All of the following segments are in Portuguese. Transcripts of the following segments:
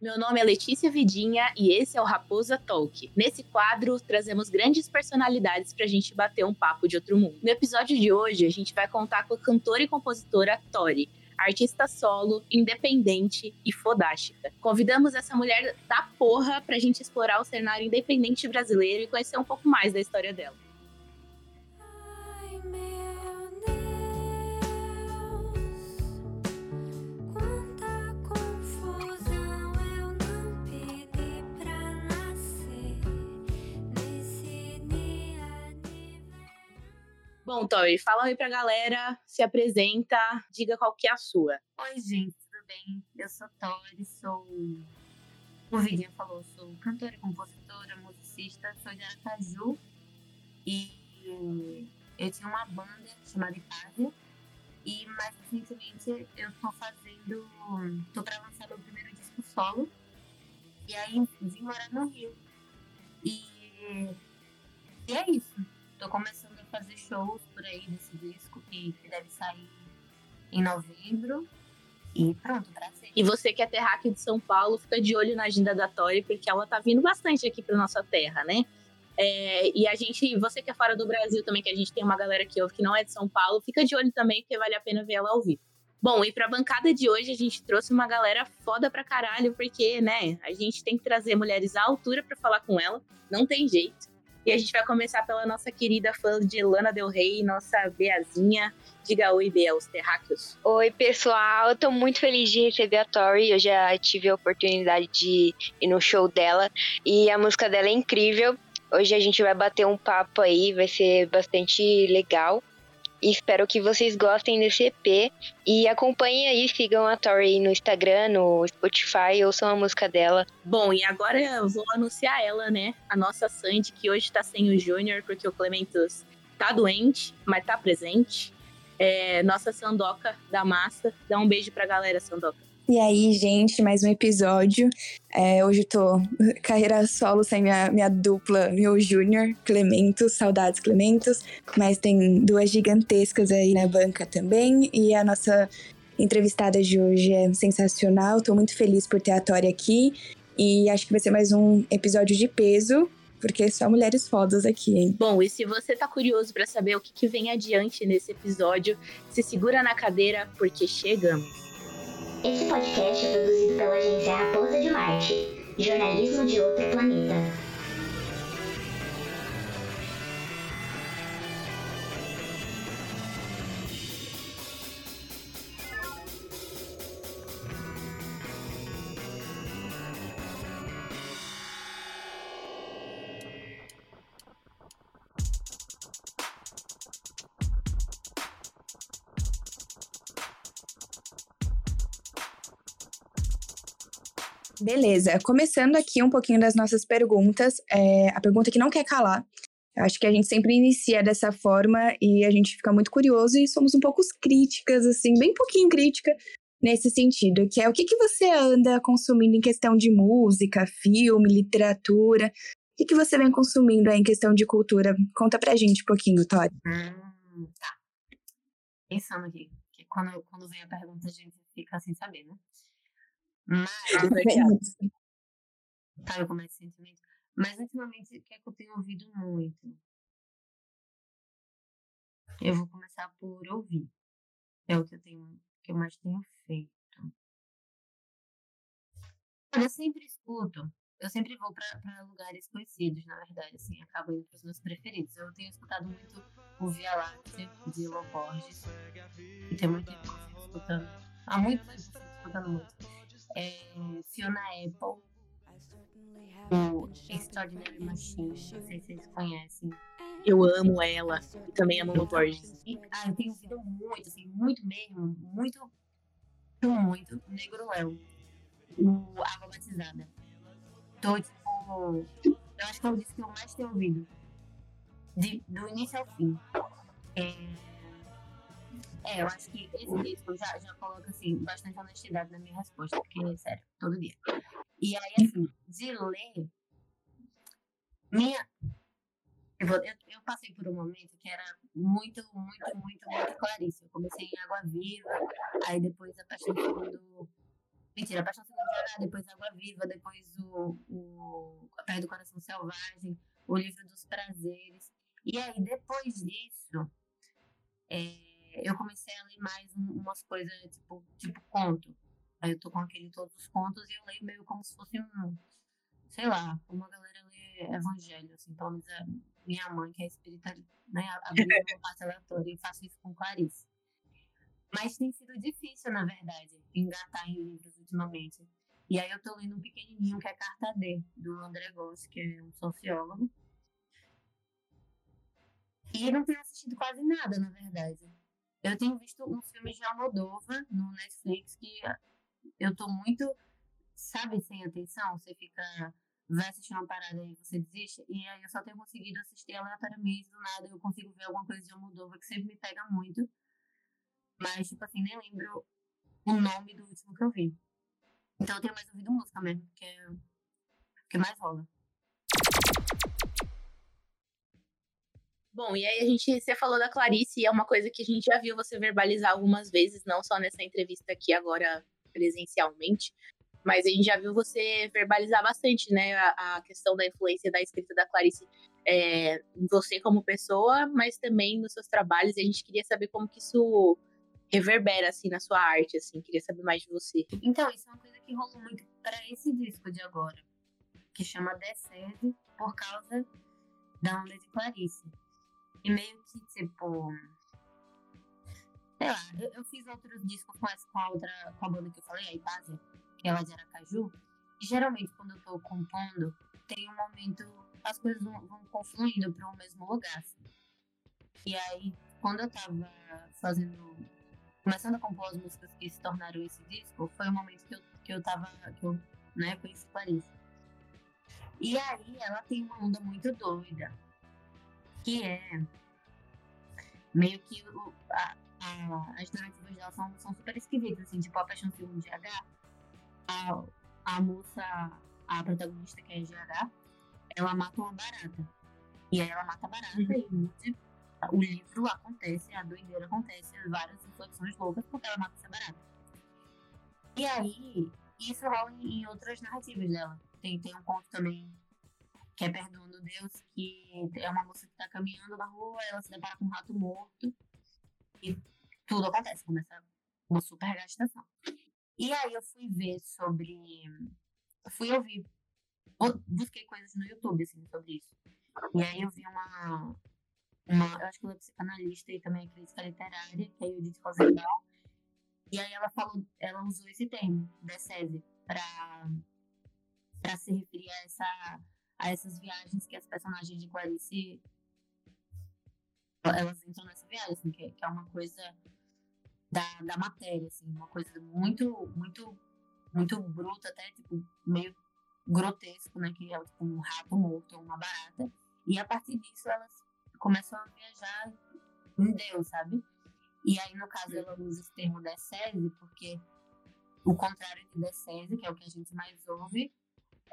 Meu nome é Letícia Vidinha e esse é o Raposa Talk. Nesse quadro, trazemos grandes personalidades pra gente bater um papo de outro mundo. No episódio de hoje, a gente vai contar com a cantora e compositora Tori, artista solo, independente e fodástica. Convidamos essa mulher da porra pra gente explorar o cenário independente brasileiro e conhecer um pouco mais da história dela. Bom, Tori, fala aí pra galera, se apresenta, diga qual que é a sua. Oi, gente, tudo bem? Eu sou Tori, sou. O Vidinho falou, sou cantora, compositora, musicista, sou de Aracaju e eu tinha uma banda chamada Ipásia e mais recentemente eu tô fazendo. tô pra lançar meu primeiro disco solo e aí vim morar no Rio. E, e é isso. Tô começando fazer shows por aí desse disco que, que deve sair em novembro. E pronto, pra ser. E você que é terráqueo de São Paulo, fica de olho na agenda da Tori, porque ela tá vindo bastante aqui pra nossa terra, né? É, e a gente, você que é fora do Brasil também, que a gente tem uma galera que ouve que não é de São Paulo, fica de olho também, porque vale a pena ver ela ao vivo. Bom, e pra bancada de hoje a gente trouxe uma galera foda pra caralho, porque, né, a gente tem que trazer mulheres à altura para falar com ela, não tem jeito. E a gente vai começar pela nossa querida fã de Lana Del Rey, nossa Beazinha. Diga oi, Bea, os terráqueos. Oi, pessoal. Eu tô muito feliz de receber a Tori. Eu já tive a oportunidade de ir no show dela. E a música dela é incrível. Hoje a gente vai bater um papo aí, vai ser bastante legal. Espero que vocês gostem desse EP. E acompanhem aí, sigam a Tori no Instagram, no Spotify, ouçam a música dela. Bom, e agora eu vou anunciar ela, né? A nossa Sandy, que hoje tá sem o Júnior, porque o Clementos tá doente, mas tá presente. É, nossa Sandoca da massa. Dá um beijo pra galera, Sandoca. E aí, gente, mais um episódio. É, hoje tô carreira solo sem minha, minha dupla, meu júnior, Clementos, saudades Clementos. Mas tem duas gigantescas aí na banca também. E a nossa entrevistada de hoje é sensacional. Tô muito feliz por ter a Tori aqui. E acho que vai ser mais um episódio de peso, porque só mulheres fodas aqui, hein? Bom, e se você tá curioso para saber o que, que vem adiante nesse episódio, se segura na cadeira, porque chegamos. Esse podcast é produzido pela agência Raposa de Marte, jornalismo de outro planeta. Beleza, começando aqui um pouquinho das nossas perguntas. É, a pergunta que não quer calar. Acho que a gente sempre inicia dessa forma e a gente fica muito curioso e somos um pouco críticas, assim, bem pouquinho crítica nesse sentido, que é o que, que você anda consumindo em questão de música, filme, literatura, o que, que você vem consumindo aí em questão de cultura? Conta pra gente um pouquinho, Tori. Hum, tá. Pensando aqui, que quando, quando vem a pergunta a gente fica sem saber, né? Mas. Sabe como é esse sentimento? Mas ultimamente, o que é que eu tenho ouvido muito? Eu vou começar por ouvir. É o que eu tenho, que eu mais tenho feito. Eu sempre escuto. Eu sempre vou para lugares conhecidos, na verdade, assim, acabo indo para os meus preferidos. Eu tenho escutado muito o Via Láctea de Lo Borges. E tem muito tempo que eu fico escutando. Há muito tempo que eu fico escutando muito é, Fiona Apple, o Extraordinary Machine, não sei se vocês conhecem. Eu amo ela e também amo o Borges. Ah, eu tenho ouvido muito, assim, muito mesmo, muito, muito, Negro Léo, o Água Batizada. Tô, tipo, eu acho que é o disco que eu mais tenho ouvido, de, do início ao fim. É, é, eu acho que esse disco já, já coloca, assim, bastante honestidade na minha resposta, porque, sério, todo dia. E aí, assim, de ler, minha. Eu, eu, passei por um momento que era muito, muito, muito, muito claríssimo. Eu comecei em Água Viva, aí depois a partir do segundo, Mentira, Paixão Segundo depois Água Viva, depois o, o A Perto do Coração Selvagem, o Livro dos Prazeres. E aí, depois disso, é, eu comecei a ler mais umas coisas, tipo, tipo conto. Aí eu tô com aquele todos os contos e eu leio meio como se fosse um, sei lá, como a galera lê evangelho, assim, pelo menos a minha mãe, que é espírita, né, abriu uma parte aleatória, e faço isso com Clarice. Mas tem sido difícil, na verdade, engatar em livros ultimamente. E aí eu tô lendo um pequenininho que é Carta D, do André Gomes, que é um sociólogo. E não tenho assistido quase nada, na verdade. Eu tenho visto uns filmes de Almodóvar no Netflix que eu tô muito, sabe, sem atenção. Você fica, vai assistir uma parada e você desiste. E aí eu só tenho conseguido assistir aleatoriamente, do nada eu consigo ver alguma coisa de Almodóvar que sempre me pega muito. Mas, tipo assim, nem lembro o nome do último que eu vi. Então eu tenho mais ouvido música mesmo, que é o que mais rola. Bom, e aí a gente, você falou da Clarice, e é uma coisa que a gente já viu você verbalizar algumas vezes, não só nessa entrevista aqui agora presencialmente, mas a gente já viu você verbalizar bastante, né, a, a questão da influência da escrita da Clarice é, em você como pessoa, mas também nos seus trabalhos, e a gente queria saber como que isso reverbera, assim, na sua arte, assim, queria saber mais de você. Então, isso é uma coisa que rolou muito para esse disco de agora, que chama Decede, por causa da onda de Clarice. E meio que, tipo. Sei lá, eu, eu fiz outros discos com, essa, com a outra, com a banda que eu falei, a Ipásia, que é lá de Aracaju. E geralmente, quando eu tô compondo, tem um momento. As coisas vão, vão confluindo para o mesmo lugar. E aí, quando eu tava fazendo. Começando a compor as músicas que se tornaram esse disco, foi o momento que eu, que eu tava. que eu né, conheci Paris. E aí, ela tem uma onda muito doida que é meio que o, a, a, as narrativas dela são, são super esquisitas, assim, tipo a Paixão Segundo GH, a, a moça, a protagonista que é GH, ela mata uma barata. E aí ela mata a barata uhum. e o, o livro acontece, a doideira acontece, várias reflexões loucas porque ela mata essa barata. E aí, isso rola em, em outras narrativas dela. Tem, tem um conto também que é Perdoando Deus, que é uma moça que está caminhando na rua, ela se depara com um rato morto e tudo acontece, começa uma super gastação. E aí eu fui ver sobre. Fui ouvir. Busquei coisas no YouTube, assim, sobre isso. E aí eu vi uma. uma eu acho que ela é psicanalista e também é crítica literária, que é Judith Rosenbaum. E aí ela falou, ela usou esse termo, decese, para para se referir a essa a essas viagens que as personagens de Clarice elas entram nessa viagem, assim, que, que, é uma coisa da, da matéria, assim, uma coisa muito, muito, muito bruta, até tipo, meio grotesco, né? Que é tipo um rato morto ou uma barata. E a partir disso elas começam a viajar em Deus, sabe? E aí, no caso, ela usa esse termo decese, porque o contrário de decese, que é o que a gente mais ouve,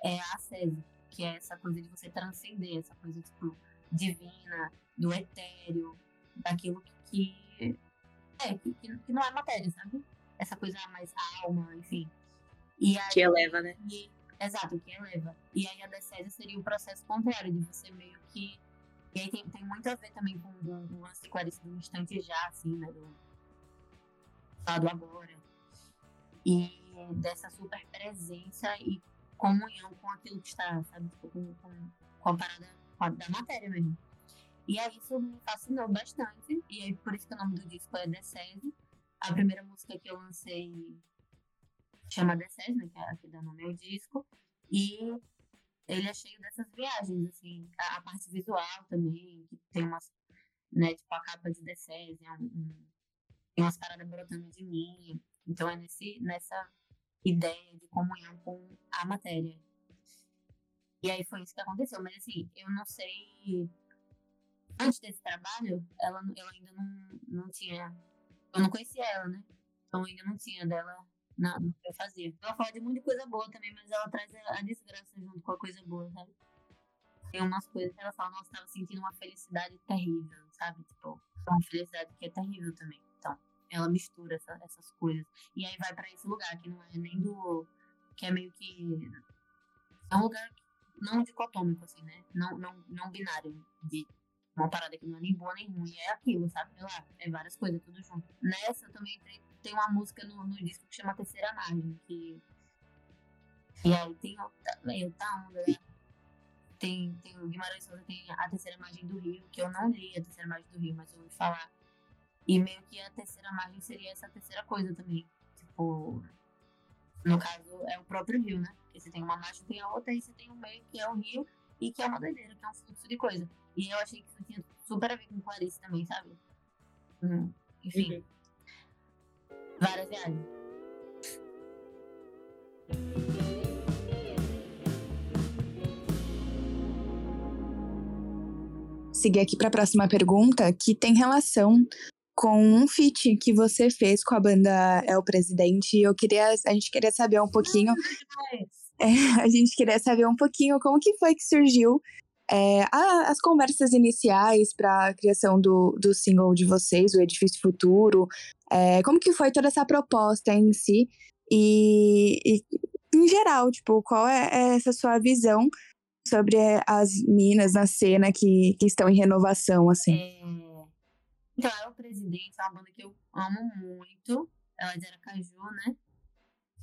é a ascese que é essa coisa de você transcender, essa coisa, tipo, divina, do etéreo, daquilo que, que é, que, que, não é matéria, sabe? Essa coisa mais alma, enfim. E aí, que eleva, né? E, exato, que eleva. E aí a decese seria o processo contrário, de você meio que. E aí tem, tem muito a ver também com o lance de Clarice do instante já, assim, né? Do, do agora. E dessa super presença e comunhão com aquilo que está, sabe? Tipo, com, com, com a parada com a, da matéria mesmo. E aí isso me fascinou bastante. E aí por isso que o nome do disco é Decese. A primeira música que eu lancei chama Decese, né? Que é a que dá nome ao disco. E ele é cheio dessas viagens, assim. A, a parte visual também, que tem umas, né? Tipo a capa de Decese, é um, um, tem umas paradas brotando de mim. Então é nesse, nessa ideia de comunhão com a matéria. E aí foi isso que aconteceu. Mas assim, eu não sei. Antes desse trabalho, ela, eu ainda não, não tinha. Eu não conhecia ela, né? Então ainda não tinha dela na, no que eu fazia. Ela fala de muita coisa boa também, mas ela traz a, a desgraça junto com a coisa boa, sabe? Tem umas coisas que ela fala, nossa, tava sentindo uma felicidade terrível, sabe? Tipo, uma felicidade que é terrível também. Ela mistura essa, essas coisas. E aí vai pra esse lugar, que não é nem do. que é meio que. É um lugar não dicotômico, assim, né? Não, não, não binário. De uma parada que não é nem boa nem ruim. É aquilo, sabe? É lá, é várias coisas, tudo junto. Nessa também entrei, tem uma música no, no disco que chama Terceira Margem, que. E aí tem outra, outra onda, né? Tem, tem o Guimarães Souza tem a terceira margem do Rio, que eu não li a terceira margem do Rio, mas eu ouvi falar. E meio que a terceira margem seria essa terceira coisa também. Tipo, no caso, é o próprio rio, né? Porque você tem uma margem, tem a outra, e você tem o meio, que é o rio, e que é uma doideira, que é um fluxo de coisa. E eu achei que isso tinha super a ver com Clarice também, sabe? Hum, enfim. Uhum. Várias viagens. Seguir aqui para a próxima pergunta, que tem relação com um feat que você fez com a banda É o Presidente. Eu queria, a gente queria saber um pouquinho. É, a gente queria saber um pouquinho como que foi que surgiu é, a, as conversas iniciais para a criação do, do single de vocês, o Edifício Futuro. É, como que foi toda essa proposta em si? E, e em geral, tipo, qual é, é essa sua visão sobre as minas na cena que, que estão em renovação, assim? Então, é o Presidente, é uma banda que eu amo muito. Ela é de Aracaju, né?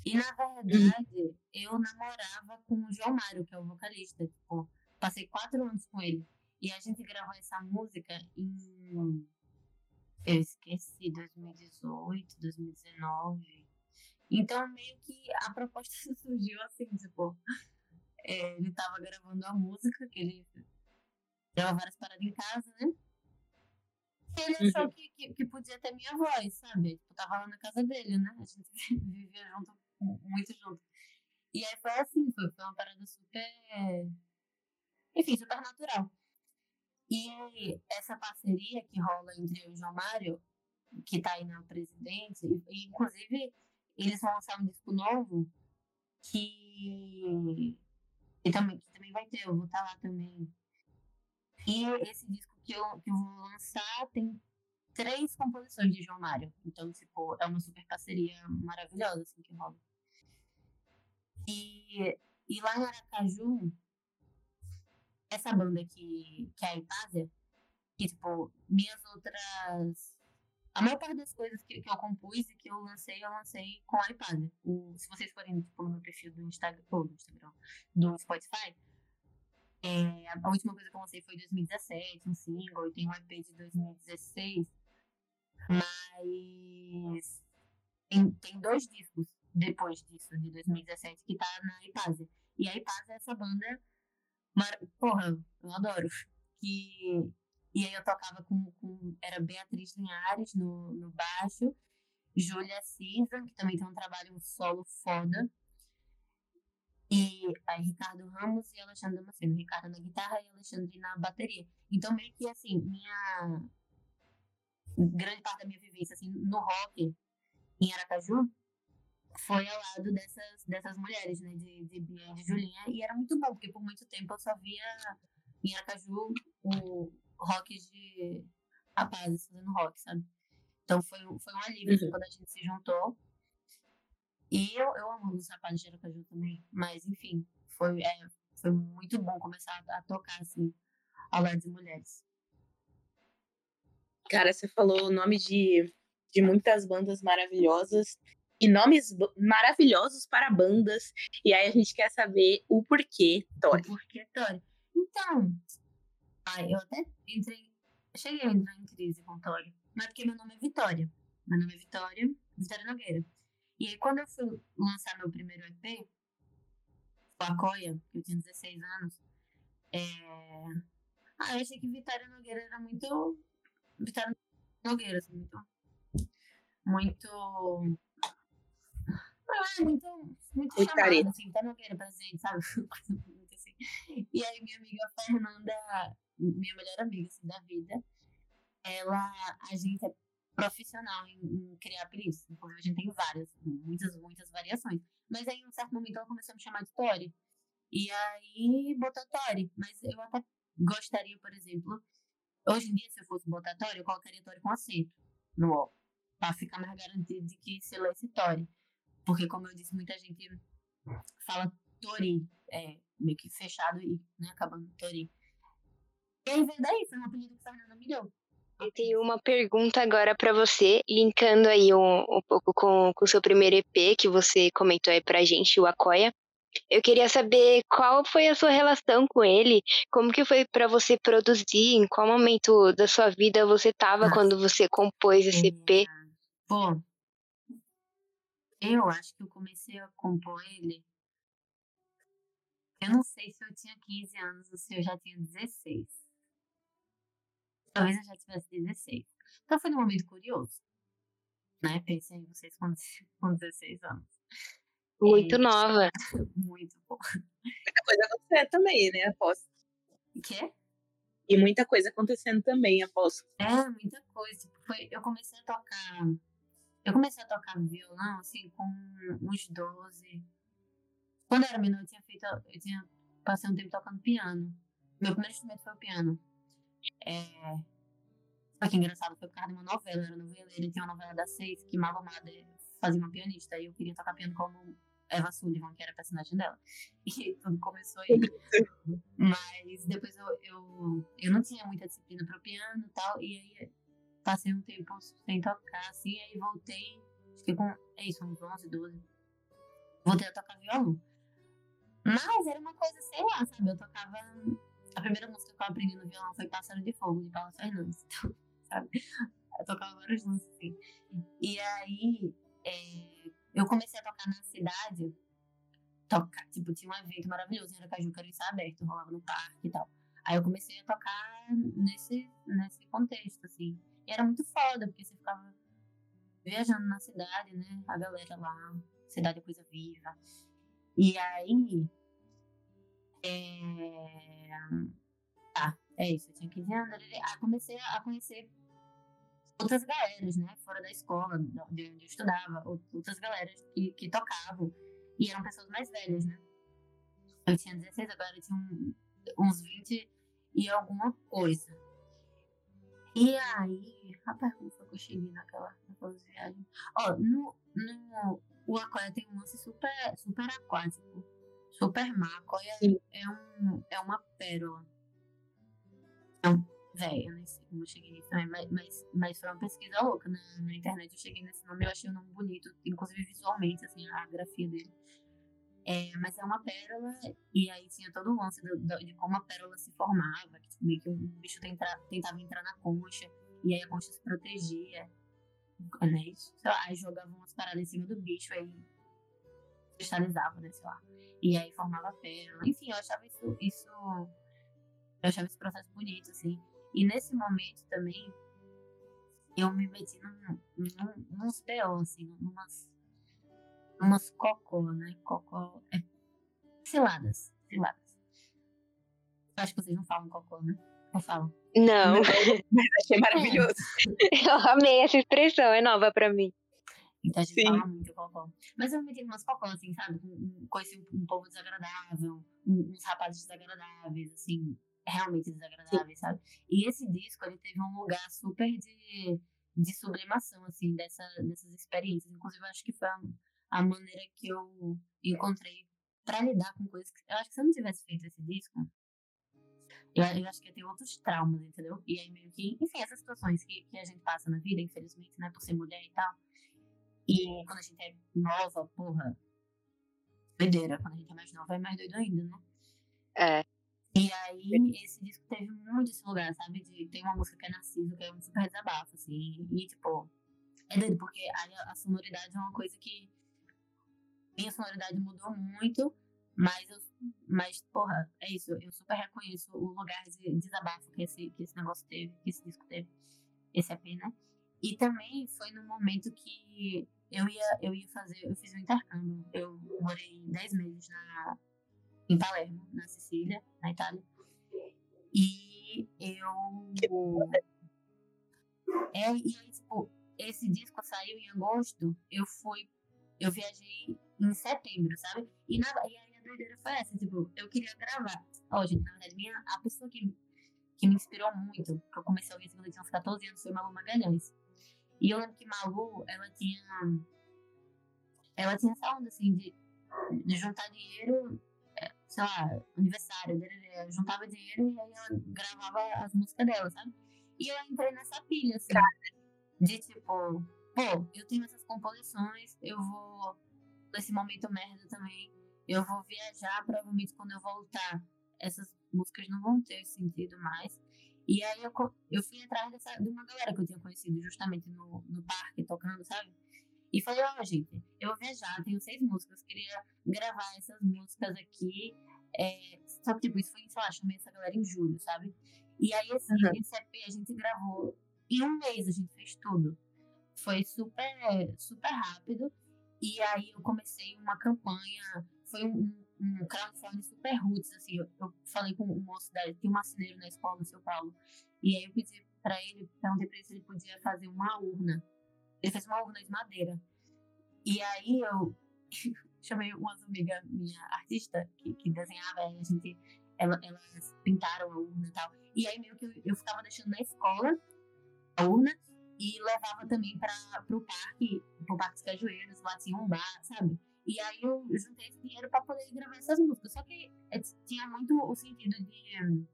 E, na verdade, eu namorava com o João Mário, que é o vocalista. Tipo, passei quatro anos com ele. E a gente gravou essa música em. Eu esqueci, 2018, 2019. Então, meio que a proposta surgiu assim, tipo. É, ele tava gravando a música, que ele grava várias paradas em casa, né? Ele achou uhum. que, que, que, podia ter minha voz, sabe? Tipo, tava lá na casa dele, né? A gente vivia junto, muito junto. E aí foi assim, foi, foi uma parada super. Enfim, super natural. E essa parceria que rola entre e o João Mário, que tá aí na presidência, e, inclusive eles vão lançar um disco novo que, que, também, que também vai ter, eu vou estar tá lá também. E esse disco que eu, que eu vou lançar tem três composições de João Mário. Então, tipo, é uma super parceria maravilhosa, assim, que rola. E, e lá em Aracaju, essa banda que, que é a Ipásia, que, tipo, minhas outras... A maior parte das coisas que, que eu compus e que eu lancei, eu lancei com a Ipásia. O, se vocês forem, tipo, no meu perfil do Instagram, ou do Instagram, do Spotify, é, a última coisa que eu lancei foi em 2017, um single, e tem um EP de 2016. Mas tem, tem dois discos depois disso, de 2017, que tá na Ipásia. E a Ipásia é essa banda. Mar... Porra, eu adoro. Que... E aí eu tocava com, com. Era Beatriz Linhares no, no baixo, Júlia Cisa, que também tem um trabalho solo foda. E aí, Ricardo Ramos e Alexandre Damasceno. Ricardo na guitarra e Alexandre na bateria. Então, meio que assim, minha. Grande parte da minha vivência, assim, no rock em Aracaju foi ao lado dessas, dessas mulheres, né? De, de Bia e de Julinha. E era muito bom, porque por muito tempo eu só via em Aracaju o rock de rapazes fazendo rock, sabe? Então foi, foi um alívio assim, uhum. quando a gente se juntou. E eu, eu amo os rapazes de Aracaju também. Mas, enfim, foi, é, foi muito bom começar a, a tocar, assim, ao lado de mulheres. Cara, você falou o nome de, de muitas bandas maravilhosas e nomes maravilhosos para bandas. E aí a gente quer saber o porquê, Tori. O porquê, Tori. Então, ai, eu até entrei. Cheguei a entrar em crise com Tori. Mas porque meu nome é Vitória. Meu nome é Vitória, Vitória Nogueira. E aí, quando eu fui lançar meu primeiro EP, com a Coia, que eu tinha 16 anos, é... ah, eu achei que Vitória Nogueira era muito. Vitória Nogueira, assim, muito. Muito. Ah, muito, muito chamada, assim, Vitória Nogueira presente, sabe? muito assim. E aí, minha amiga Fernanda, minha melhor amiga assim, da vida, ela, a gente é profissional em, em criar apelidos. Inclusive, a gente tem várias, muitas, muitas variações. Mas aí, em um certo momento, ela começou a me chamar de Tori. E aí, botou Tori. Mas eu até gostaria, por exemplo, hoje em dia, se eu fosse botar Tori, eu colocaria Tori com acento no O. pra ficar mais garantido de que se esse Tori. Porque, como eu disse, muita gente fala Tori, é, meio que fechado e né, acabando Tori. E aí veio daí, foi um apelido que o Fernando me deu. Eu tenho uma pergunta agora para você, linkando aí um, um pouco com o seu primeiro EP que você comentou aí pra gente, o Akoya. Eu queria saber qual foi a sua relação com ele, como que foi para você produzir, em qual momento da sua vida você estava quando você compôs esse EP? Bom, eu acho que eu comecei a compor ele. Eu não sei se eu tinha 15 anos ou se eu já tinha 16. Talvez eu já tivesse 16. Então foi um momento curioso. Né? Pensei em vocês com, com 16 anos. Muito e, nova. Muito bom. Muita coisa acontecendo também, né? Aposto. O quê? E muita coisa acontecendo também, aposto. É, muita coisa. Tipo, foi, eu comecei a tocar. Eu comecei a tocar violão, assim, com uns 12. Quando eu era menor, eu tinha feito. Eu tinha passei um tempo tocando piano. Meu primeiro instrumento foi o piano. É... Só que engraçado, foi por causa de uma novela, era noveleira, tinha uma novela das seis que Mal Amada fazia uma pianista, e eu queria tocar piano como Eva Sullivan, que era a personagem dela. E tudo começou aí. Mas depois eu, eu, eu não tinha muita disciplina pro piano e tal, e aí passei um tempo sem tocar, assim, aí voltei, acho que com, é isso, uns 11, 12. Voltei a tocar violão. Mas era uma coisa, sei lá, sabe? Eu tocava a primeira música que eu aprendi no violão foi Pássaro de Fogo, de Paula Fernandes. Então, sabe? Eu tocava várias músicas assim. E aí, é, eu comecei a tocar na cidade. Tocar, tipo, tinha um evento maravilhoso em Aracaju, que era isso aberto, rolava no parque e tal. Aí eu comecei a tocar nesse, nesse contexto, assim. E era muito foda, porque você ficava viajando na cidade, né? A galera lá, cidade é coisa viva. E aí, é... Ah, é isso, eu tinha 15 anos. Aí comecei a conhecer outras galeras, né? Fora da escola, de onde eu estudava, outras galeras que, que tocavam. E eram pessoas mais velhas, né? Eu tinha 16, agora eu tinha um, uns 20 e alguma coisa. E aí, a pergunta que eu cheguei naquela, naquelas viagens. Ó, no, no, o Aquário tem um lance super, super aquático Super Macoy é, um, é uma pérola. É um, véi, eu nem sei como eu cheguei nisso também, mas, mas, mas foi uma pesquisa louca na, na internet. Eu cheguei nesse nome, eu achei o nome bonito, inclusive visualmente, assim, a grafia dele. É, mas é uma pérola, e aí tinha todo o lance do, do, de como a pérola se formava, que tipo, meio que um bicho tenta, tentava entrar na concha, e aí a concha se protegia. Né? Aí jogavam umas paradas em cima do bicho, aí cristalizava, né, sei lá. E aí formava pérola. Enfim, eu achava isso, isso. Eu achava esse processo bonito, assim. E nesse momento também, eu me meti num, num, nos PO, assim, numas, numas cocô, né? Cocô. É, ciladas. Ciladas. Eu acho que vocês não falam cocô, né? Ou falam? Não. Mas achei maravilhoso. eu amei essa expressão, é nova pra mim. Então a gente Sim. fala muito cocó. Mas eu me meti umas cocó, assim, sabe? Conheci um, um povo desagradável, uns rapazes desagradáveis, assim, realmente desagradáveis, Sim. sabe? E esse disco, ele teve um lugar super de, de sublimação, assim, dessa, dessas experiências. Inclusive, eu acho que foi a, a maneira que eu encontrei para lidar com coisas que. Eu acho que se eu não tivesse feito esse disco, eu, eu, acho que ia ter outros traumas, entendeu? E aí meio que, enfim, essas situações que, que a gente passa na vida, infelizmente, né, por ser mulher e tal, e quando a gente é nova, porra, doideira. Quando a gente é mais nova, é mais doido ainda, né? É. E aí, esse disco teve muito esse lugar, sabe? De, tem uma música que é Narciso, que é um super desabafo, assim. E, tipo, é doido, porque a, a sonoridade é uma coisa que. Minha sonoridade mudou muito, mas, eu, mas, porra, é isso. Eu super reconheço o lugar de desabafo que esse, que esse negócio teve, que esse disco teve. Esse EP, né? E também foi no momento que eu ia, eu ia fazer, eu fiz um intercâmbio. Eu morei 10 meses na, em Palermo, na Sicília, na Itália. E eu. É, e aí, tipo, esse disco saiu em agosto, eu fui. Eu viajei em setembro, sabe? E, na, e aí a doideira foi essa, tipo, eu queria gravar. Ó, gente, na verdade, minha, a pessoa que, que me inspirou muito, que eu comecei a ouvir quando eu uns 14 anos, foi Malu Magalhães. E eu lembro que Malu, ela tinha. Ela tinha essa onda, assim, de, de juntar dinheiro, é, sei lá, aniversário, juntava dinheiro e aí ela gravava as músicas dela, sabe? E eu entrei nessa pilha, assim, de tipo, pô, eu tenho essas composições, eu vou, nesse momento merda também, eu vou viajar, provavelmente quando eu voltar, essas músicas não vão ter sentido mais. E aí eu, eu fui atrás dessa, de uma galera que eu tinha conhecido justamente no, no parque, tocando, sabe? E falei, ó, oh, gente, eu vou viajar, tenho seis músicas, queria gravar essas músicas aqui. É, só que, tipo, isso foi, sei lá, chamei essa galera em julho, sabe? E aí, esse, uhum. esse EP a gente gravou em um mês, a gente fez tudo. Foi super, super rápido. E aí eu comecei uma campanha, foi um, um crowdfunding super roots, assim, eu, eu falei com o moço da, tem um marceneiro na escola no São Paulo, e aí eu pedi para ele, perguntei pra ele se ele podia fazer uma urna. Ele fez uma urna de madeira. E aí eu chamei umas amigas minha artista que, que desenhava, a gente, ela, elas pintaram a urna e tal. E aí meio que eu, eu ficava deixando na escola a urna e levava também para o parque, pro Parque dos Cajueiros, lá tinha um bar, sabe? E aí eu juntei esse dinheiro para poder gravar essas músicas. Só que é, tinha muito o sentido de.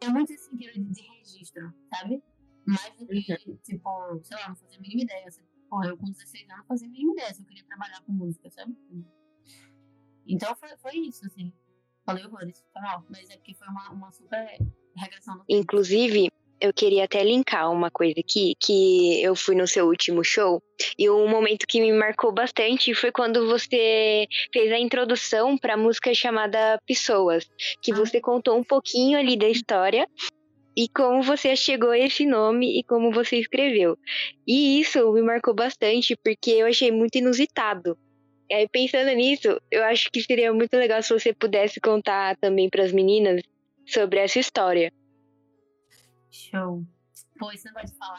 Tinha muito esse sentido de, de registro, sabe? Mais do que, uhum. tipo, sei lá, não fazia a mínima ideia. Porra, eu com 16 anos não fazia a mínima ideia se eu queria trabalhar com música, sabe? Então foi, foi isso, assim. Falei horrores, foi mal. Mas é porque foi uma, uma super regressão Inclusive, eu queria até linkar uma coisa aqui, que eu fui no seu último show, e um momento que me marcou bastante foi quando você fez a introdução para a música chamada Pessoas, que ah. você contou um pouquinho ali da história e como você chegou a esse nome e como você escreveu. E isso me marcou bastante porque eu achei muito inusitado. E aí, pensando nisso, eu acho que seria muito legal se você pudesse contar também para as meninas sobre essa história. Show. Pô, esse negócio de falar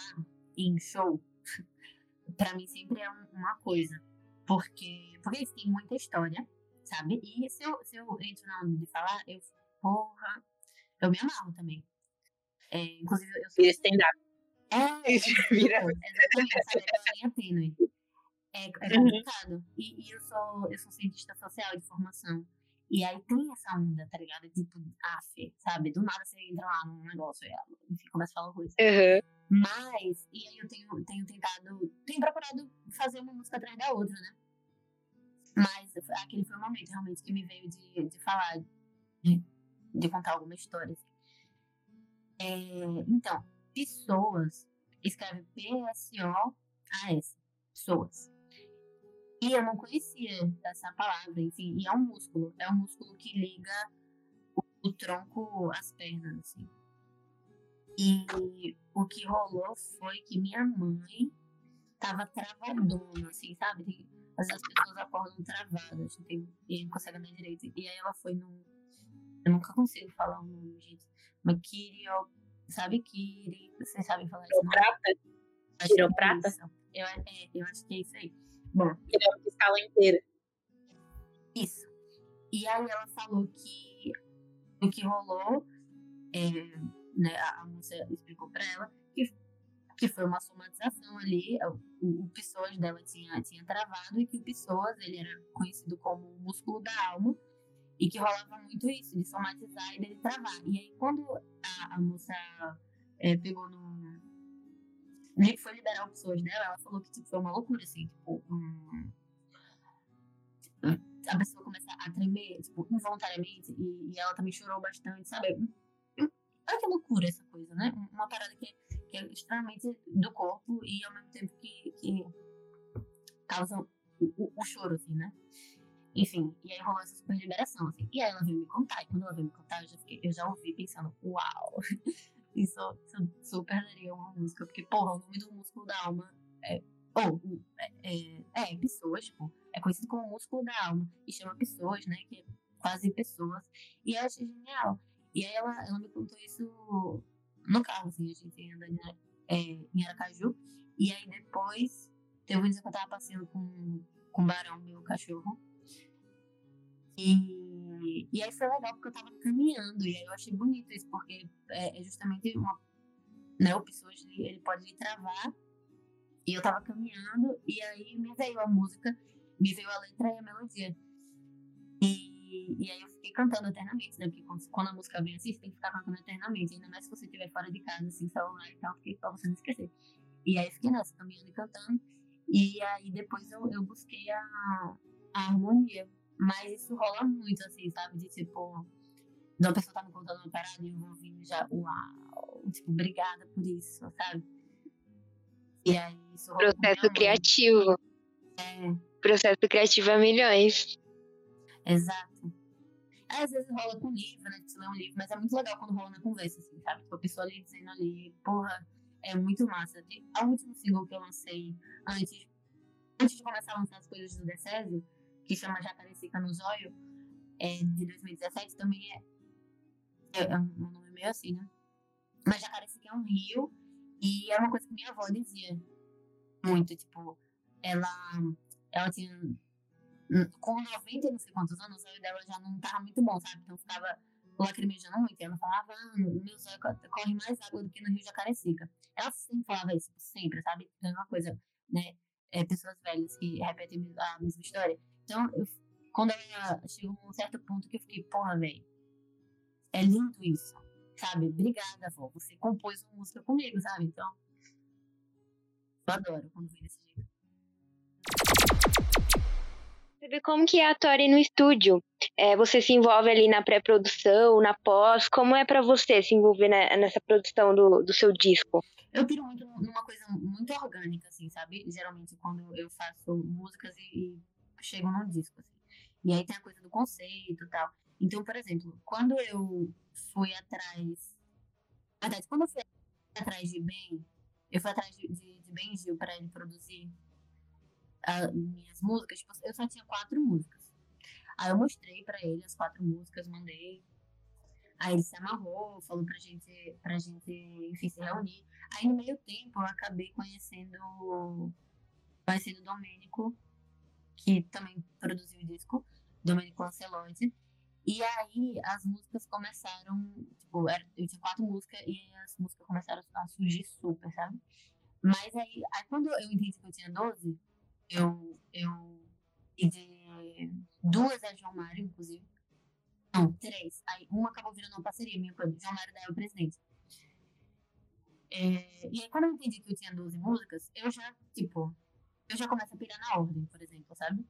em show, pra mim sempre é uma coisa. Porque, porque eles têm muita história, sabe? E se eu, se eu entro na onda de falar, eu, porra, eu me amarro também. É, inclusive, eu sou. Stand-up. É, é, vira. Exatamente, sabe? É linha tênue. É, é uhum. complicado. Uhum. E, e eu, sou, eu sou cientista social de formação. E aí tem essa onda, tá ligado? Tipo, af, sabe? Do nada você entra lá num negócio e enfim, começa a falar coisa. Uhum. Mas, e aí eu tenho, tenho tentado, tenho procurado fazer uma música atrás da outra, né? Mas aquele foi o momento realmente que me veio de, de falar, de, de contar alguma história. Assim. É, então, pessoas, escreve P-S-O-A-S, pessoas. E eu não conhecia essa palavra, enfim, e é um músculo, é um músculo que liga o, o tronco às pernas, assim. E o que rolou foi que minha mãe tava travadona, assim, sabe? Tem, às vezes as pessoas acordam travadas, tem, e não consegue andar direito. E aí ela foi num. Eu nunca consigo falar o nome, gente. Mas Kirio. Sabe Kiri? Vocês sabem falar isso? Quiroprata? Quiroprata? É eu, é, eu acho que é isso aí. Bom. Ele é uma escala inteira. Isso. E aí ela falou que o que rolou, é, né, a moça explicou pra ela que, que foi uma somatização ali, o, o Pessoas dela tinha, tinha travado e que o Pessoas, ele era conhecido como o músculo da alma, e que rolava muito isso, de somatizar e dele travar. E aí quando a, a moça é, pegou no, que foi liberar pessoas dela, ela falou que tipo, foi uma loucura, assim, tipo, um... a pessoa começa a tremer, tipo, involuntariamente, e, e, ela também chorou bastante, sabe? Olha que loucura essa coisa, né? Uma parada que, que é extremamente do corpo e ao mesmo tempo que, que causa o, o, o, choro, assim, né? Enfim, e aí rolou essa super liberação, assim. E aí ela veio me contar, e quando ela veio me contar, eu já, fiquei, eu já ouvi pensando, uau! Isso, isso super daria uma música, porque, porra, o nome do músculo da alma é. Ou, é, é, é, pessoas, tipo, é conhecido como músculo da alma, e chama pessoas, né, que é quase pessoas, e eu achei genial. E aí ela, ela me contou isso no carro, assim, a gente anda é, em Aracaju, e aí depois, teve um dia que eu tava passeando com, com o Barão, meu cachorro, e e, aí foi legal porque eu tava caminhando, e aí eu achei bonito isso, porque é, é justamente uma. né? O pessoas ele, pode lhe travar. E eu tava caminhando, e aí me veio a música, me veio a letra e a melodia. E, e aí eu fiquei cantando eternamente, né? Porque quando, quando a música vem assim, você tem que ficar cantando eternamente. Ainda mais se você estiver fora de casa, assim, celular e tal, porque pra você não esquecer. E aí eu fiquei nessa, caminhando e cantando. E aí depois eu, eu busquei a, a harmonia. Mas isso rola muito, assim, sabe? De tipo, de uma pessoa tá me contando uma parada e eu vou ouvindo já, uau, tipo, obrigada por isso, sabe? E aí isso rola Processo criativo. É. Processo criativo a milhões. Exato. Às vezes rola com livro, né? Você lê um livro, mas é muito legal quando rola na conversa, assim, sabe? Tipo, a pessoa ali dizendo ali, porra, é muito massa. A último single que eu lancei antes, antes de começar a lançar as coisas do Decésio, que chama Jacarecica no Zóio, é, de 2017, também é, é, é um, nome meio assim, né? Mas Jacarecica é um rio e é uma coisa que minha avó dizia muito, tipo, ela, ela tinha com 90 não sei quantos anos, o zóio dela já não tava muito bom, sabe? Então ficava lacrimejando muito. Ela falava, ah, meu zóio corre mais água do que no Rio Jacarecica. Ela sempre falava isso, sempre, sabe? É uma coisa, né? É, pessoas velhas que repetem a mesma história. Então, eu, quando ela chegou a um certo ponto que eu fiquei, porra, velho, é lindo isso, sabe? Obrigada, avó. Você compôs uma música comigo, sabe? Então, eu adoro quando vem desse jeito. Saber como que é a Tori no estúdio? É, você se envolve ali na pré-produção, na pós? Como é para você se envolver na, nessa produção do, do seu disco? Eu piro muito numa coisa muito orgânica, assim, sabe? Geralmente quando eu faço músicas e, e chego num disco, assim. E aí tem a coisa do conceito e tal. Então, por exemplo, quando eu fui atrás... Na verdade, quando eu fui atrás de Ben, eu fui atrás de, de, de Ben Gil para ele produzir as minhas músicas, tipo, eu só tinha quatro músicas. Aí eu mostrei para ele as quatro músicas, mandei. Aí ele se amarrou, falou pra gente, pra gente, enfim, se reunir. Aí no meio tempo eu acabei conhecendo, conhecendo o Domênico, que também produziu o disco, Domênico Ancelotti. E aí as músicas começaram, tipo, eu tinha quatro músicas e as músicas começaram a surgir super, sabe? Mas aí, aí quando eu entendi que eu tinha 12, eu, eu de duas a João Mário, inclusive. Não, três. Aí uma acabou virando uma parceria minha com João Mário, daí é o presidente. É, e aí, quando eu entendi que eu tinha 12 músicas, eu já, tipo, eu já começo a pirar na ordem, por exemplo, sabe?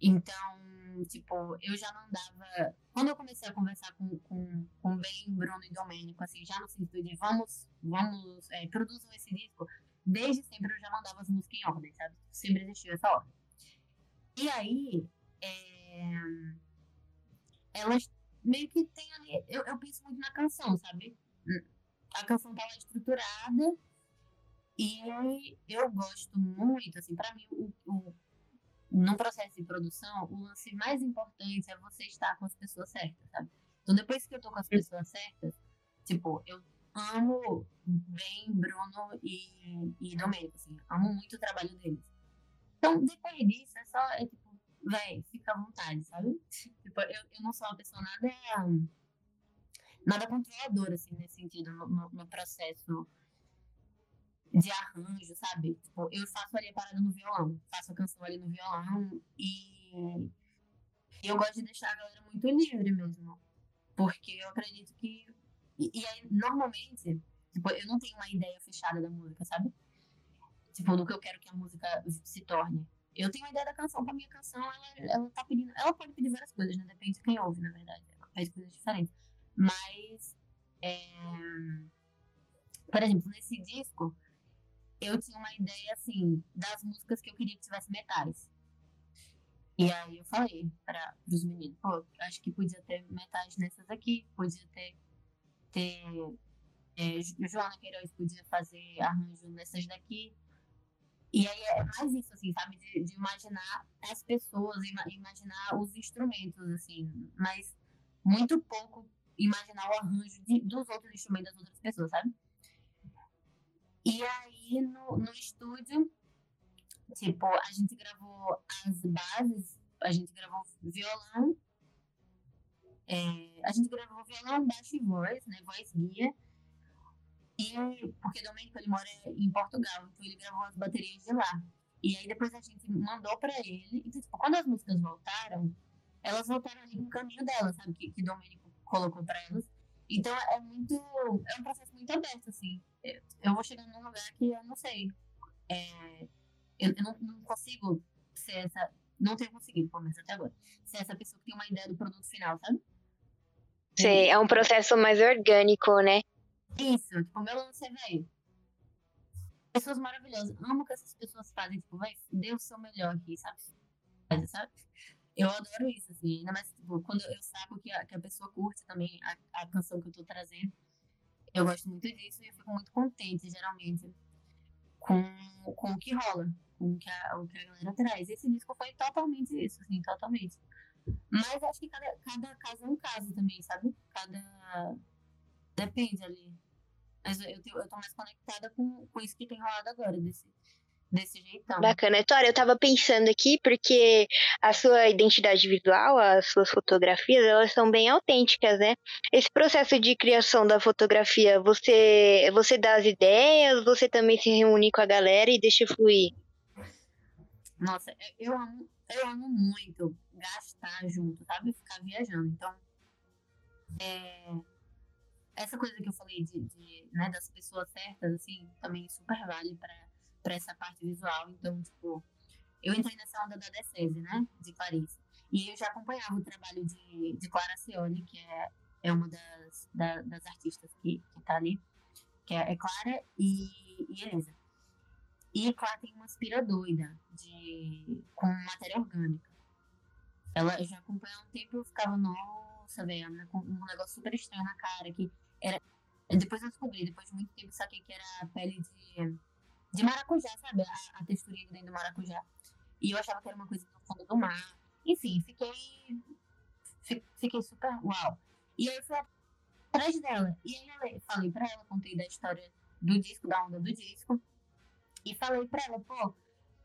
Então, tipo, eu já não dava. Quando eu comecei a conversar com, com, com Ben, Bruno e Domênico, assim, já no sentido de vamos, vamos, é, produzam esse disco, desde sempre eu já mandava as músicas em ordem, sabe? Sempre existiu essa ordem. E aí, é, elas meio que tem ali. Eu, eu penso muito na canção, sabe? A canção tá estruturada. E eu gosto muito, assim, pra mim, o, o, no processo de produção, o lance mais importante é você estar com as pessoas certas, sabe? Então, depois que eu tô com as pessoas certas, tipo, eu amo bem Bruno e, e Domênico, assim, amo muito o trabalho deles. Então, depois disso, é só, é tipo, véi, fica à vontade, sabe? Tipo, eu, eu não sou uma pessoa nada, nada controladora, assim, nesse sentido, no, no, no processo de arranjo, sabe? Tipo, eu faço ali a parada no violão, faço a canção ali no violão e, eu gosto de deixar a galera muito livre mesmo. Porque eu acredito que e, e aí, normalmente, tipo, eu não tenho uma ideia fechada da música, sabe? Tipo, do que eu quero que a música se torne. Eu tenho uma ideia da canção, pra minha canção, ela, ela tá pedindo. Ela pode pedir várias coisas, né? Depende de quem ouve, na verdade. Ela pede coisas diferentes. Mas. É... Por exemplo, nesse disco, eu tinha uma ideia, assim, das músicas que eu queria que tivesse metais. E aí eu falei para os meninos, pô, acho que podia ter metais nessas aqui, podia ter ter. É, Joana Queiroz podia fazer arranjo nessas daqui. E aí é mais isso, assim, sabe? De, de imaginar as pessoas, imaginar os instrumentos, assim. Mas muito pouco imaginar o arranjo de, dos outros instrumentos das outras pessoas, sabe? E aí, no, no estúdio, tipo, a gente gravou as bases, a gente gravou violão, é, a gente gravou violão, baixo e voz, né? Voz guia. E porque Domênico ele mora em Portugal, então ele gravou as baterias de lá. E aí depois a gente mandou pra ele. Então, tipo, quando as músicas voltaram, elas voltaram ali no caminho delas, sabe? Que, que Domênico colocou pra elas. Então é muito. É um processo muito aberto, assim. Eu vou chegando num lugar que eu não sei. É, eu, eu não, não, consigo ser essa. Não tenho conseguido, pelo menos até agora. Ser essa pessoa que tem uma ideia do produto final, sabe? Sei, é um processo mais orgânico, né? Isso, tipo, meu lance é, velho. Pessoas maravilhosas. Amo que essas pessoas fazem, tipo, vai, dê o seu melhor aqui, sabe? Sabe? Eu adoro isso, assim. Ainda mais, tipo, quando eu saco que a, que a pessoa curte também a, a canção que eu tô trazendo. Eu gosto muito disso e eu fico muito contente, geralmente, com, com o que rola, com o que a, o que a galera traz. Esse disco foi totalmente isso, assim, totalmente. Mas acho que cada, cada caso é um caso também, sabe? Cada. Depende ali. Mas eu, eu tô mais conectada com, com isso que tem rolado agora, desse, desse jeitão. Bacana. Vitória, eu tava pensando aqui porque a sua identidade visual, as suas fotografias, elas são bem autênticas, né? Esse processo de criação da fotografia, você, você dá as ideias, você também se reúne com a galera e deixa fluir? Nossa, eu amo, eu amo muito gastar junto, sabe? Ficar viajando. Então, é, essa coisa que eu falei de, de né, das pessoas certas, assim, também super vale para para essa parte visual. Então, tipo, eu entrei nessa onda da DCESE, né? De Clarice. E eu já acompanhava o trabalho de, de Clara Cioli, que é, é uma das, da, das artistas que, que tá ali. Que é, é Clara e, e Elisa. E Clara tem uma aspira doida de, com matéria orgânica. Ela, eu já há um tempo e eu ficava, nossa, velho, com um negócio super estranho na cara, que era... Depois eu descobri, depois de muito tempo, saquei que era pele de de maracujá, sabe? A, a texturinha dentro do maracujá. E eu achava que era uma coisa do fundo do mar. Enfim, fiquei. Fiquei super uau. E aí eu fui atrás dela. E aí eu falei pra ela, contei da história do disco, da onda do disco. E falei pra ela, pô,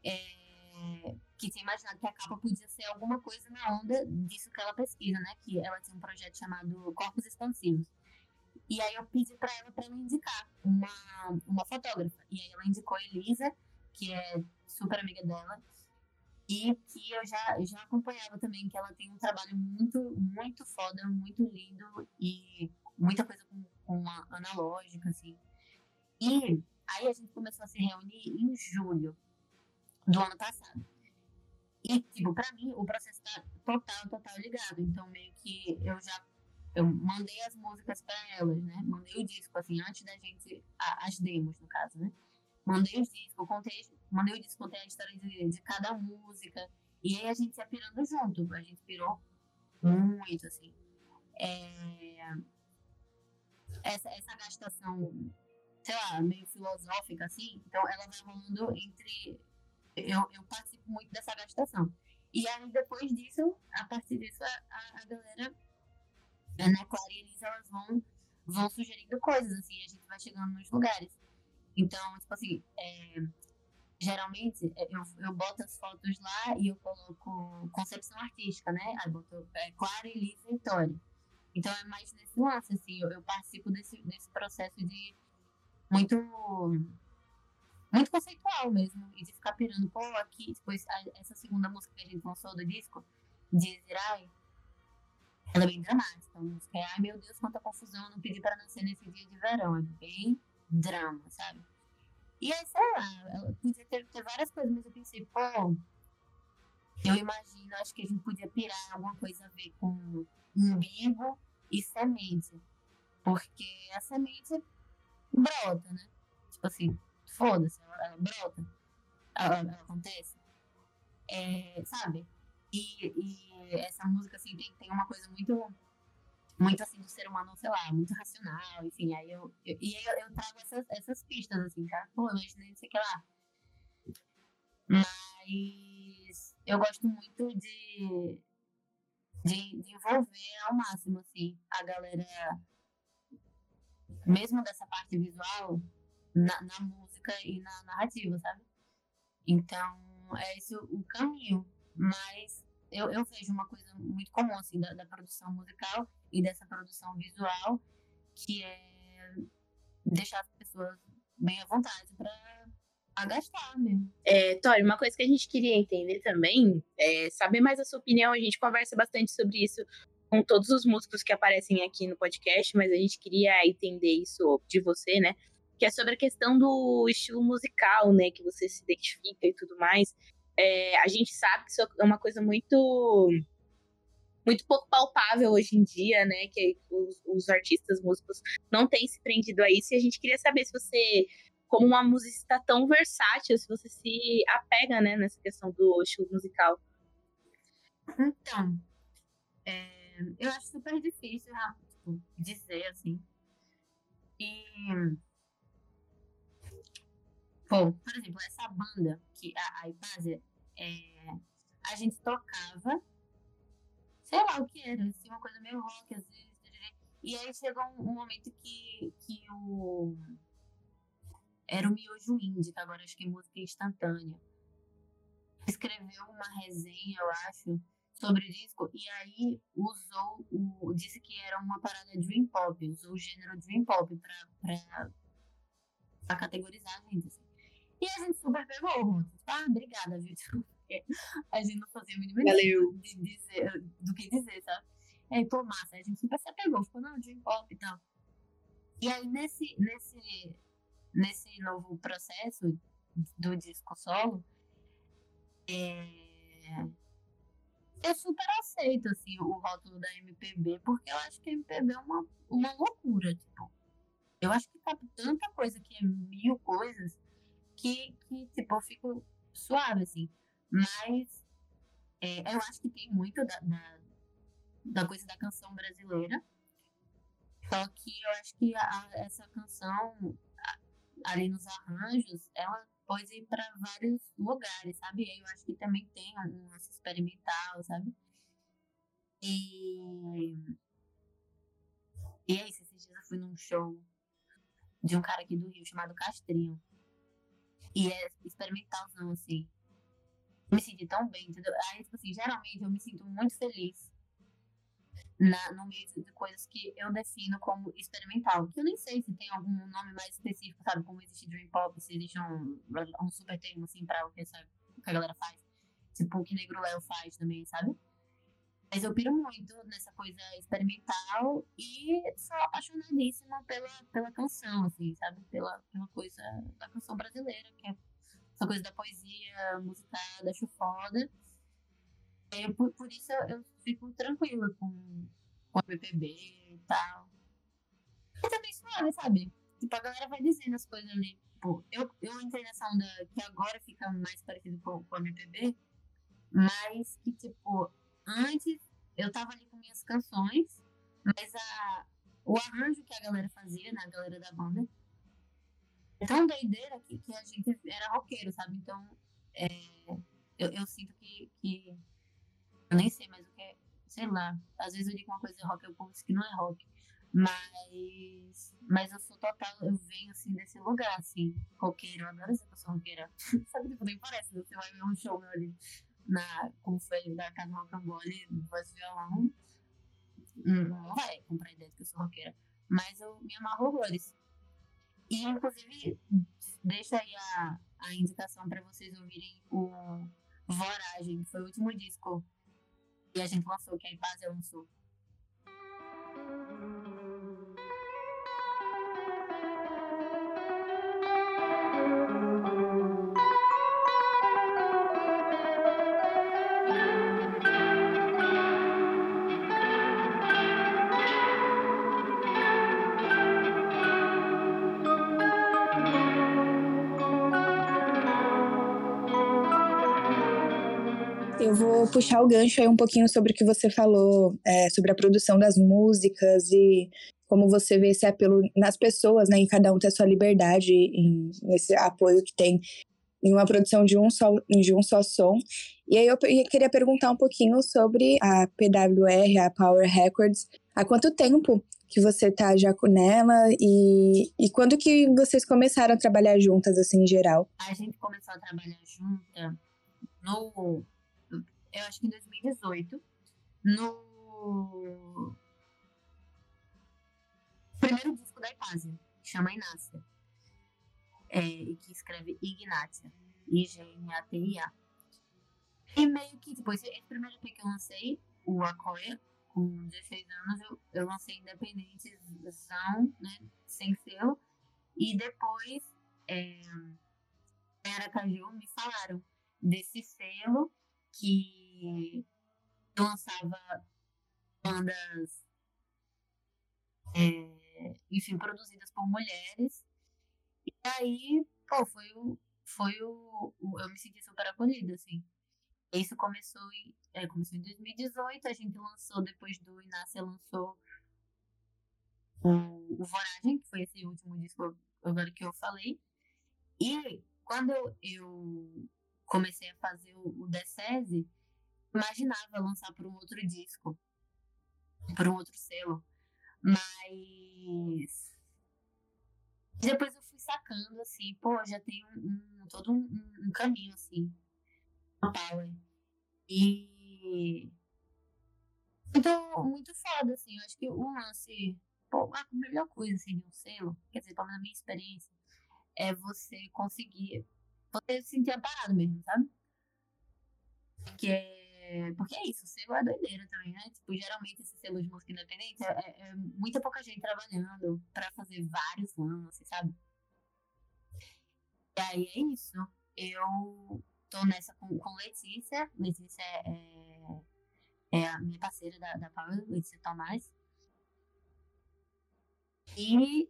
é, que tinha imaginado que a capa podia ser alguma coisa na onda disso que ela pesquisa, né? Que ela tinha um projeto chamado Corpos Expansivos. E aí eu pedi para ela para ela indicar uma, uma fotógrafa. E aí ela indicou a Elisa, que é super amiga dela, e que eu já, já acompanhava também, que ela tem um trabalho muito, muito foda, muito lindo e muita coisa com, com analógica, assim. E aí a gente começou a se reunir em julho do ano passado. E, tipo, pra mim, o processo tá total, total ligado. Então, meio que eu já eu mandei as músicas para elas, né? Mandei o disco, assim, antes da gente. A, as demos, no caso, né? Mandei os discos, contei, mandei o disco, contei a história de, de cada música. E aí a gente ia pirando junto. A gente pirou muito, assim. É, essa, essa gastação, sei lá, meio filosófica, assim, então ela vai rolando entre. Eu, eu participo muito dessa gastação. E aí, depois disso, a partir disso, a, a galera Ana Clara e Elisa, elas vão, vão sugerindo coisas, assim, a gente vai chegando nos lugares. Então, tipo assim, é, geralmente é, eu, eu boto as fotos lá e eu coloco concepção artística, né? Aí boto é, Clara, Elisa e Vitória. Então é mais nesse lance, assim, eu, eu, participo desse, desse processo de muito muito conceitual mesmo, e de ficar pirando, pô, aqui, depois essa segunda música que a gente lançou do disco, de Zirai, ela é bem dramática. A música é, ai meu Deus, quanta confusão, eu não pedi para nascer nesse dia de verão. É bem drama, sabe? E aí, sei lá, ela podia ter, ter várias coisas, mas eu pensei, pô, eu imagino, acho que a gente podia pirar alguma coisa a ver com umbigo e semente. Porque a semente brota, né? Tipo assim, foda-se, ela, ela, brota, ela, ela acontece. É, sabe? E, e essa música, assim, tem, tem uma coisa muito muito assim do ser humano, sei lá, muito racional, enfim, aí eu, eu e aí eu, eu, trago essas, essas pistas, assim, tá? Pô, imaginei não sei o que lá. Mas eu gosto muito de, de, de, envolver ao máximo, assim, a galera, mesmo dessa parte visual, na, na música e na narrativa, sabe? Então, é esse o, o caminho, mas eu, eu vejo uma coisa muito comum, assim, da, da produção musical e dessa produção visual, que é deixar as pessoas bem à vontade para gastar mesmo. É, Tori, uma coisa que a gente queria entender também é saber mais a sua opinião. A gente conversa bastante sobre isso com todos os músicos que aparecem aqui no podcast, mas a gente queria entender isso de você, né? Que é sobre a questão do estilo musical, né? Que você se identifica e tudo mais. É, a gente sabe que isso é uma coisa muito muito pouco palpável hoje em dia, né? Que os, os, artistas, músicos não têm se prendido a isso. E a gente queria saber se você, como uma musicista tão versátil, se você se apega, né, nessa questão do estilo musical. Então, é, eu acho super difícil tipo, dizer assim. E. Bom, por exemplo, essa banda, que a, a Ipásia, é, a gente tocava sei lá o que era, assim, uma coisa meio rock, às vezes. E aí chegou um, um momento que, que o. Era o Miojo Indie, que agora acho que é música instantânea. Escreveu uma resenha, eu acho, sobre o disco, e aí usou o. disse que era uma parada Dream Pop, usou o gênero Dream Pop pra, pra, pra categorizar a gente. Assim. E a gente super pegou, ah, obrigada, viu? porque a gente não fazia a mínima ideia de dizer, do que dizer, sabe? E aí, pô, massa, a gente super se apegou, ficou, não, dream pop e tal. E aí, nesse, nesse, nesse novo processo do disco solo, é, eu super aceito, assim, o rótulo da MPB, porque eu acho que a MPB é uma, uma loucura, tipo, eu acho que cabe tanta coisa que é mil coisas que, que tipo, eu fico suave, assim. Mas é, eu acho que tem muito da, da, da, coisa da canção brasileira. Só que eu acho que a, essa canção, a, ali nos arranjos, ela pode ir para vários lugares, sabe? Eu acho que também tem um lance experimental, sabe? E. E é isso, esses dias eu fui num show de um cara aqui do Rio chamado Castrinho. E é experimentalzão, assim me senti tão bem, entendeu? Aí, tipo assim, geralmente eu me sinto muito feliz na, no meio de coisas que eu defino como experimental. Que eu nem sei se tem algum nome mais específico, sabe? Como existe Dream Pop, se existe um, um super termo, assim, pra o que, sabe, o que a galera faz. Tipo, o que Negro Léo faz também, sabe? Mas eu piro muito nessa coisa experimental e sou apaixonadíssima pela, pela canção, assim, sabe? Pela, pela coisa da canção brasileira, que é essa coisa da poesia musicada, acho foda. É, por, por isso eu, eu, fico tranquila com, com a BPB e tal. E também suave, sabe? Tipo, a galera vai dizendo as coisas ali. Tipo, eu, eu entrei nessa onda que agora fica mais parecido com, com a MPB, mas que, tipo, antes eu tava ali com minhas canções, mas a, o arranjo que a galera fazia, né, a galera da banda, é tão doideira que, que a gente era roqueiro, sabe? Então, é, eu, eu sinto que, que. Eu nem sei mais o que é. Sei lá. Às vezes eu digo uma coisa rock, o povo diz que não é rock. Mas. Mas eu sou total. Eu venho, assim, desse lugar, assim. Roqueiro. Eu adoro essa pessoa roqueira. sabe? Tipo, nem parece. Você vai ver um show meu ali. Na, como foi da Casa Rocambole, voz violão. Não vai comprar ideia de que eu sou roqueira. Mas eu me amarro horrores. E, inclusive, deixa aí a, a indicação para vocês ouvirem o Voragem, que foi o último disco que a gente lançou, que a Ipazia lançou. Puxar o gancho aí um pouquinho sobre o que você falou, é, sobre a produção das músicas e como você vê esse apelo nas pessoas, né, em cada um ter a sua liberdade, em, nesse apoio que tem em uma produção de um só, de um só som. E aí eu queria perguntar um pouquinho sobre a PWR, a Power Records. Há quanto tempo que você tá já com ela e, e quando que vocês começaram a trabalhar juntas, assim, em geral? A gente começou a trabalhar junta no eu acho que em 2018, no primeiro disco da Ipásia, que chama Inácia. É, que escreve Ignatia. I-G-N-A-T-I-A. E meio que, depois, esse primeiro EP que eu lancei, o Acoia, com 16 anos, eu, eu lancei independentezão, né, sem selo. E depois, é, em Aracaju, me falaram desse selo que lançava bandas, é, enfim, produzidas por mulheres. E aí, pô, foi o. Foi o, o eu me senti super acolhida, assim. Isso começou em, é, começou em 2018, a gente lançou, depois do Inácia lançou o, o Voragem, que foi esse último disco agora que eu falei. E quando eu, comecei a fazer o, o imaginava lançar por um outro disco, por um outro selo. Mas depois eu fui sacando, assim, pô, já tem um, um todo um, um, caminho, assim, power. E. Então, muito foda, assim, eu acho que o lance, pô, a melhor coisa, assim, de um selo, quer dizer, pelo menos na minha experiência, é você conseguir, você se sentir amparado mesmo, sabe? Porque porque é isso, o selo é doideira também, né? Tipo, geralmente esse selo de música independente é, é, é muita pouca gente trabalhando pra fazer vários lances, sabe? E aí é isso. Eu tô nessa com, com Letícia. Letícia é, é, é a minha parceira da, da Power, Letícia Tomás. E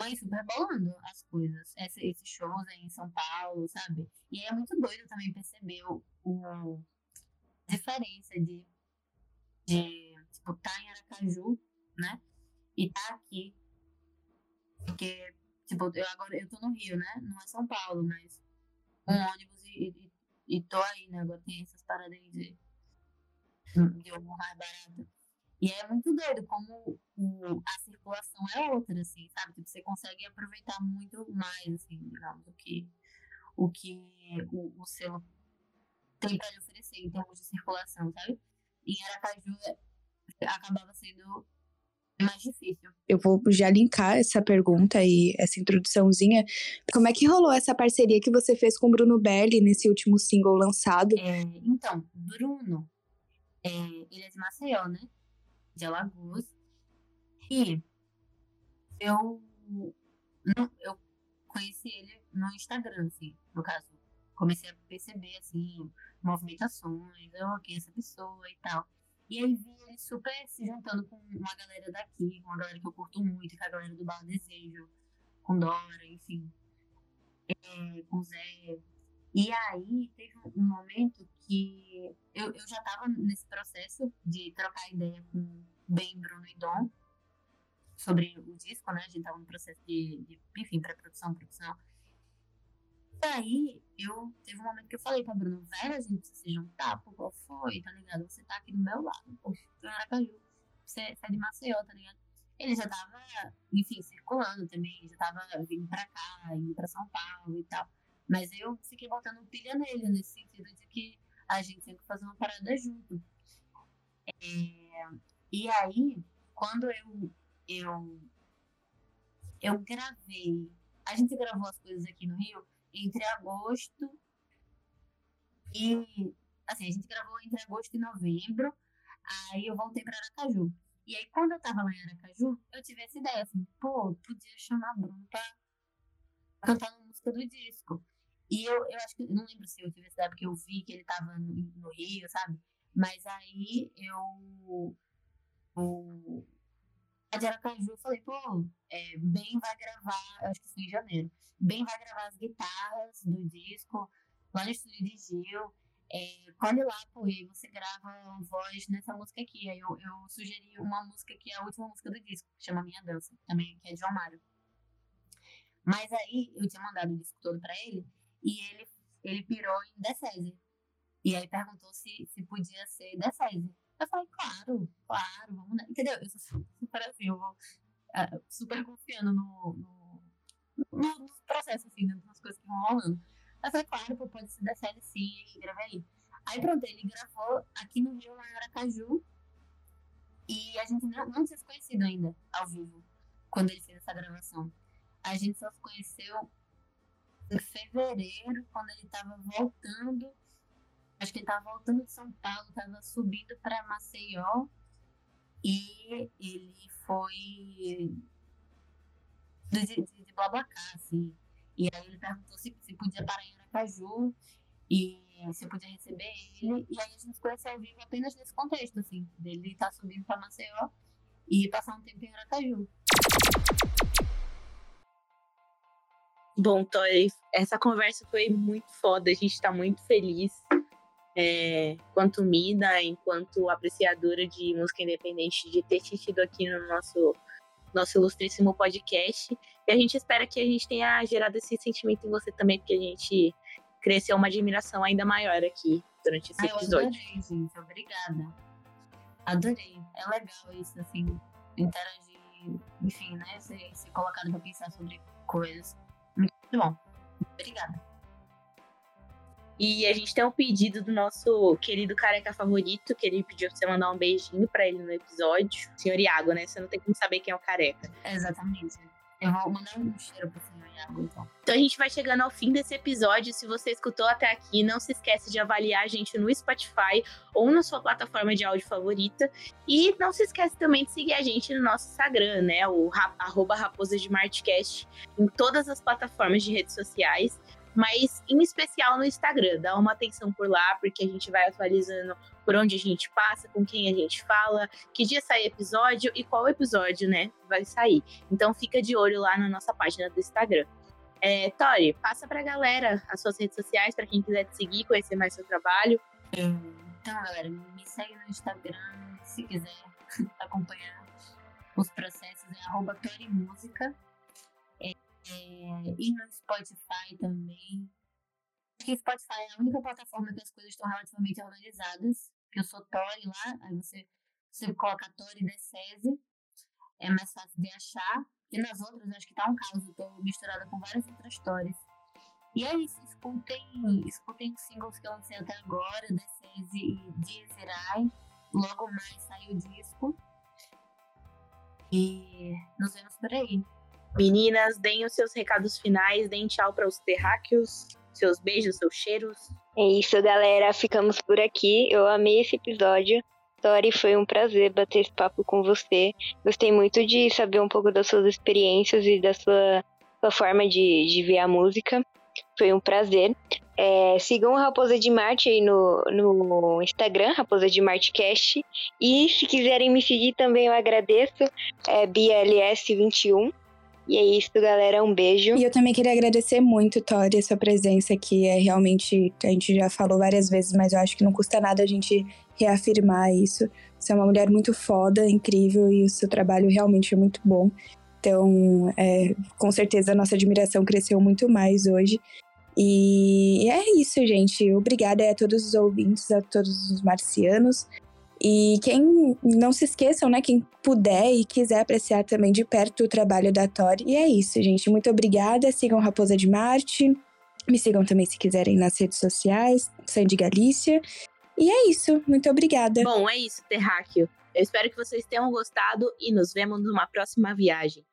foi super bolando as coisas. Esse, esses shows aí em São Paulo, sabe? E é muito doido também perceber o, o diferença de, de tipo, tá em Aracaju, né? E tá aqui. Porque, tipo, eu agora eu tô no Rio, né? Não é São Paulo, mas um ônibus e, e, e tô aí, né? Agora tem essas paradas de, de um mais barato. E é muito doido como o, a circulação é outra, assim, sabe? Tipo, você consegue aproveitar muito mais, assim, digamos, o que o, que o, o selo tem para lhe oferecer em termos de circulação, sabe? Em Aracaju é, acabava sendo mais difícil. Eu vou já linkar essa pergunta e essa introduçãozinha. Como é que rolou essa parceria que você fez com o Bruno Belli nesse último single lançado? É, então, Bruno, é, ele é de Maceió, né? De Alagoas. E eu, eu conheci ele no Instagram, assim, no caso. Comecei a perceber, assim, movimentações, eu, quem é essa pessoa e tal. E aí vi ele super se juntando com uma galera daqui, uma galera que eu curto muito, que é a galera do Bar Desejo, com Dora, enfim, é, com Zé. E aí teve um momento que eu, eu já estava nesse processo de trocar ideia com Ben, Bruno e Dom sobre o disco, né? A gente estava no processo de, de enfim, pré-produção, produção. E aí, eu teve um momento que eu falei pra Bruno, velho, a gente precisa se juntar, pô, qual foi, tá ligado? Você tá aqui do meu lado, tô em Aracaju, você, você é de Maceió, tá ligado? Ele já tava, enfim, circulando também, já tava vindo pra cá, indo pra São Paulo e tal. Mas eu fiquei botando pilha nele, nesse sentido de que a gente tem que fazer uma parada junto. É, e aí, quando eu, eu, eu gravei, a gente gravou as coisas aqui no Rio, entre agosto e. Assim, a gente gravou entre agosto e novembro. Aí eu voltei para Aracaju. E aí, quando eu tava lá em Aracaju, eu tive essa ideia, assim, pô, podia chamar Bruno pra cantar uma música do disco. E eu, eu acho que, não lembro se eu tive essa ideia, porque eu vi que ele tava no, no Rio, sabe? Mas aí eu, eu a de Aracaju, eu falei, pô, é, Ben vai gravar, acho que foi em janeiro, Ben vai gravar as guitarras do disco lá no estúdio de Gil. É, colhe lá, pô, e você grava voz nessa música aqui. Aí eu, eu sugeri uma música que é a última música do disco, que chama Minha Dança, também, que é de João Mário. Mas aí eu tinha mandado o disco todo pra ele e ele, ele pirou em Decese. E aí perguntou se, se podia ser Decese. Eu falei, claro, claro, vamos? Entendeu? Eu sou super assim, eu vou uh, super confiando no, no, no, processo, assim, nas coisas que vão rolando. Eu falei, claro, pode ser da sim, gravei aí. Pronto, ele gravou aqui no Rio, lá Aracaju, e a gente não, não tinha se conhecido ainda, ao vivo. quando ele fez essa gravação. A gente só se conheceu em fevereiro, quando ele tava voltando. Acho que ele tava voltando de São Paulo, tava subindo para Maceió. E ele foi de, de, de Blablacar, assim. E aí ele perguntou se, se podia parar em Aracaju e se podia receber ele. E aí a gente conheceu ao vivo apenas nesse contexto, assim, dele estar tá subindo para Maceió e passar um tempo em Aracaju. Bom, Toy, essa conversa foi muito foda, a gente está muito feliz. É, quanto Mida, enquanto apreciadora de música independente, de ter te tido aqui no nosso, nosso ilustríssimo podcast. E a gente espera que a gente tenha gerado esse sentimento em você também, porque a gente cresceu uma admiração ainda maior aqui durante esse ah, episódio. Eu adorei, gente. Obrigada. Adorei. É legal isso, assim, interagir, enfim, né? Ser, ser colocado para pensar sobre coisas. Muito bom. Obrigada. E a gente tem um pedido do nosso querido careca favorito, que ele pediu pra você mandar um beijinho pra ele no episódio. Senhor Iago, né? Você não tem como saber quem é o careca. exatamente. Eu vou mandar um cheiro pro senhor Iago, então. Então a gente vai chegando ao fim desse episódio. Se você escutou até aqui, não se esquece de avaliar a gente no Spotify ou na sua plataforma de áudio favorita. E não se esquece também de seguir a gente no nosso Instagram, né? O arroba Raposa de Martcast, em todas as plataformas de redes sociais mas em especial no Instagram. Dá uma atenção por lá, porque a gente vai atualizando por onde a gente passa, com quem a gente fala, que dia sai episódio e qual episódio, né, vai sair. Então fica de olho lá na nossa página do Instagram. É, Tori, passa pra galera as suas redes sociais, para quem quiser te seguir, conhecer mais seu trabalho. Então, galera, me segue no Instagram, se quiser acompanhar os processos, é arroba Música. É, e no Spotify também. Acho que Spotify é a única plataforma que as coisas estão relativamente organizadas. Que eu sou Tori lá, aí você, você coloca Tori Decese, é mais fácil de achar. E nas outras, acho que tá um caso, tô misturada com várias outras histórias. E é isso, escutem, escutem os singles que eu lancei até agora, Decese e Diezerai. Logo mais sai o disco. E nos vemos por aí. Meninas, deem os seus recados finais, deem tchau para os terráqueos, seus beijos, seus cheiros. É isso, galera. Ficamos por aqui. Eu amei esse episódio. Tori, foi um prazer bater esse papo com você. Gostei muito de saber um pouco das suas experiências e da sua, sua forma de, de ver a música. Foi um prazer. É, sigam a Raposa de Marte aí no, no Instagram, Raposa de Marte Cast. E se quiserem me seguir também, eu agradeço. É BLS21 e é isso, galera. Um beijo. E eu também queria agradecer muito, Tori, a sua presença aqui. É realmente, a gente já falou várias vezes, mas eu acho que não custa nada a gente reafirmar isso. Você é uma mulher muito foda, incrível, e o seu trabalho realmente é muito bom. Então, é, com certeza, a nossa admiração cresceu muito mais hoje. E é isso, gente. Obrigada a todos os ouvintes, a todos os marcianos. E quem não se esqueçam, né? Quem puder e quiser apreciar também de perto o trabalho da Tori. E é isso, gente. Muito obrigada. Sigam Raposa de Marte. Me sigam também se quiserem nas redes sociais, Sandy Galícia. E é isso. Muito obrigada. Bom, é isso, Terráqueo. Eu espero que vocês tenham gostado e nos vemos numa próxima viagem.